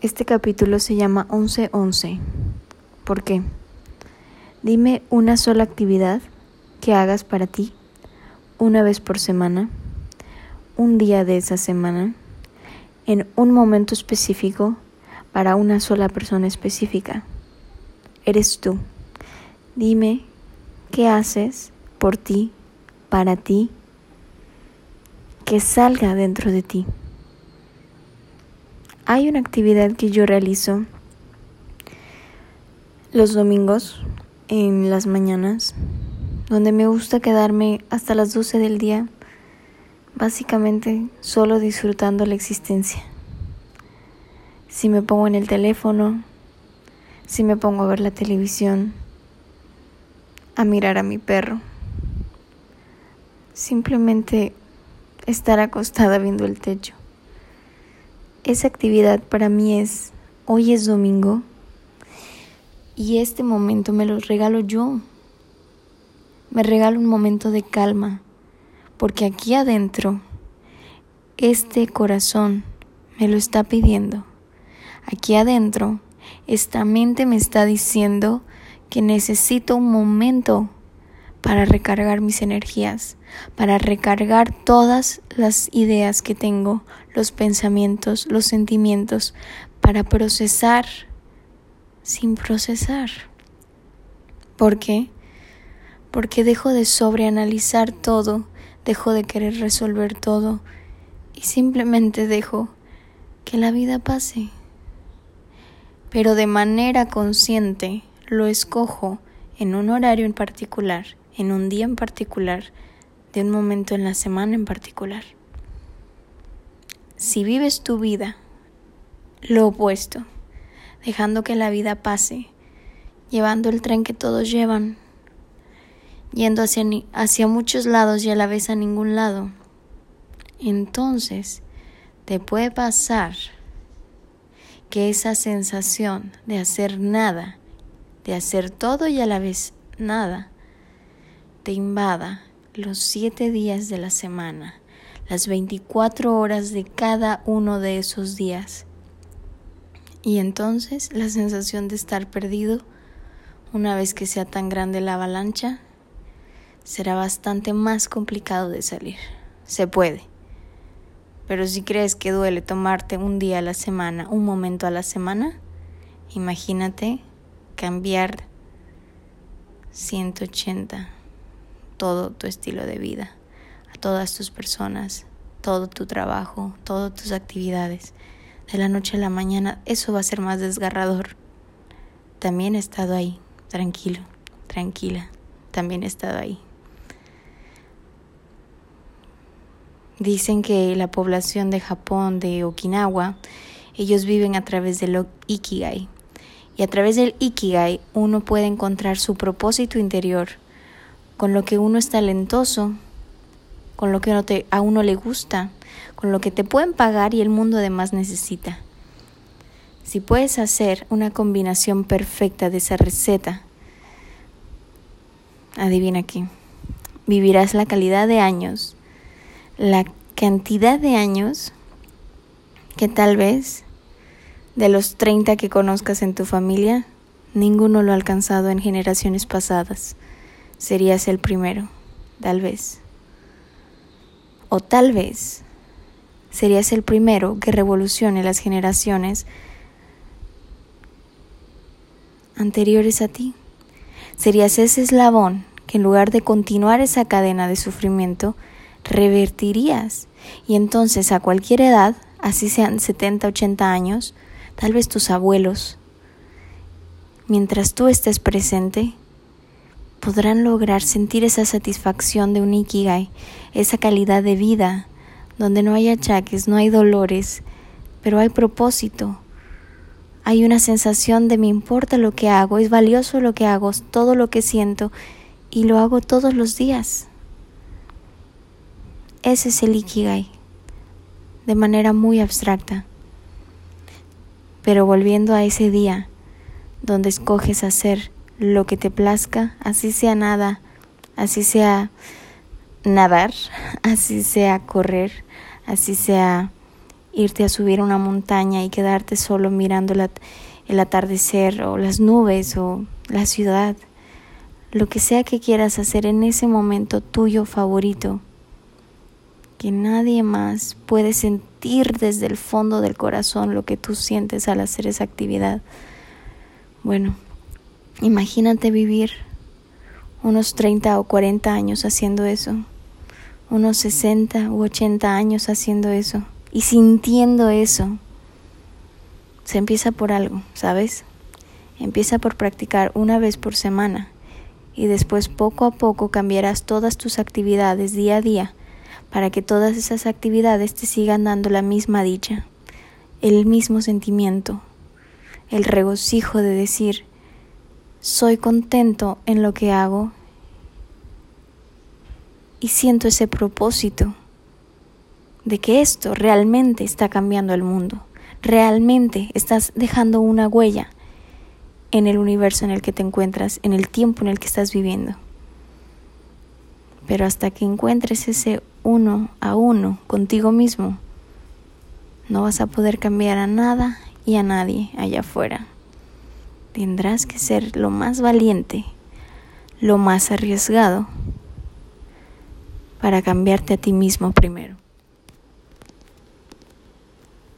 Este capítulo se llama 1111. ¿Por qué? Dime una sola actividad que hagas para ti una vez por semana, un día de esa semana, en un momento específico para una sola persona específica. Eres tú. Dime qué haces por ti, para ti, que salga dentro de ti. Hay una actividad que yo realizo los domingos en las mañanas, donde me gusta quedarme hasta las 12 del día, básicamente solo disfrutando la existencia. Si me pongo en el teléfono, si me pongo a ver la televisión, a mirar a mi perro, simplemente estar acostada viendo el techo. Esa actividad para mí es, hoy es domingo y este momento me lo regalo yo. Me regalo un momento de calma, porque aquí adentro, este corazón me lo está pidiendo. Aquí adentro, esta mente me está diciendo que necesito un momento para recargar mis energías, para recargar todas las ideas que tengo, los pensamientos, los sentimientos, para procesar sin procesar. ¿Por qué? Porque dejo de sobreanalizar todo, dejo de querer resolver todo y simplemente dejo que la vida pase. Pero de manera consciente lo escojo en un horario en particular en un día en particular, de un momento en la semana en particular. Si vives tu vida lo opuesto, dejando que la vida pase, llevando el tren que todos llevan, yendo hacia, hacia muchos lados y a la vez a ningún lado, entonces te puede pasar que esa sensación de hacer nada, de hacer todo y a la vez nada, te invada los siete días de la semana, las 24 horas de cada uno de esos días. Y entonces la sensación de estar perdido, una vez que sea tan grande la avalancha, será bastante más complicado de salir. Se puede. Pero si crees que duele tomarte un día a la semana, un momento a la semana, imagínate cambiar 180 todo tu estilo de vida, a todas tus personas, todo tu trabajo, todas tus actividades. De la noche a la mañana, eso va a ser más desgarrador. También he estado ahí, tranquilo, tranquila, también he estado ahí. Dicen que la población de Japón, de Okinawa, ellos viven a través del Ikigai. Y a través del Ikigai uno puede encontrar su propósito interior con lo que uno es talentoso, con lo que a uno le gusta, con lo que te pueden pagar y el mundo además necesita. Si puedes hacer una combinación perfecta de esa receta, adivina qué, vivirás la calidad de años, la cantidad de años que tal vez de los 30 que conozcas en tu familia, ninguno lo ha alcanzado en generaciones pasadas serías el primero, tal vez. O tal vez serías el primero que revolucione las generaciones anteriores a ti. Serías ese eslabón que en lugar de continuar esa cadena de sufrimiento, revertirías. Y entonces a cualquier edad, así sean 70, 80 años, tal vez tus abuelos, mientras tú estés presente, podrán lograr sentir esa satisfacción de un ikigai, esa calidad de vida, donde no hay achaques, no hay dolores, pero hay propósito. Hay una sensación de me importa lo que hago, es valioso lo que hago, todo lo que siento y lo hago todos los días. Ese es el ikigai, de manera muy abstracta. Pero volviendo a ese día donde escoges hacer lo que te plazca, así sea nada, así sea nadar, así sea correr, así sea irte a subir una montaña y quedarte solo mirando el atardecer o las nubes o la ciudad, lo que sea que quieras hacer en ese momento tuyo favorito, que nadie más puede sentir desde el fondo del corazón lo que tú sientes al hacer esa actividad. Bueno, imagínate vivir unos 30 o 40 años haciendo eso, unos 60 u 80 años haciendo eso y sintiendo eso. Se empieza por algo, ¿sabes? Empieza por practicar una vez por semana y después poco a poco cambiarás todas tus actividades día a día para que todas esas actividades te sigan dando la misma dicha, el mismo sentimiento, el regocijo de decir, soy contento en lo que hago y siento ese propósito de que esto realmente está cambiando el mundo, realmente estás dejando una huella en el universo en el que te encuentras, en el tiempo en el que estás viviendo. Pero hasta que encuentres ese uno a uno contigo mismo, no vas a poder cambiar a nada y a nadie allá afuera. Tendrás que ser lo más valiente, lo más arriesgado, para cambiarte a ti mismo primero.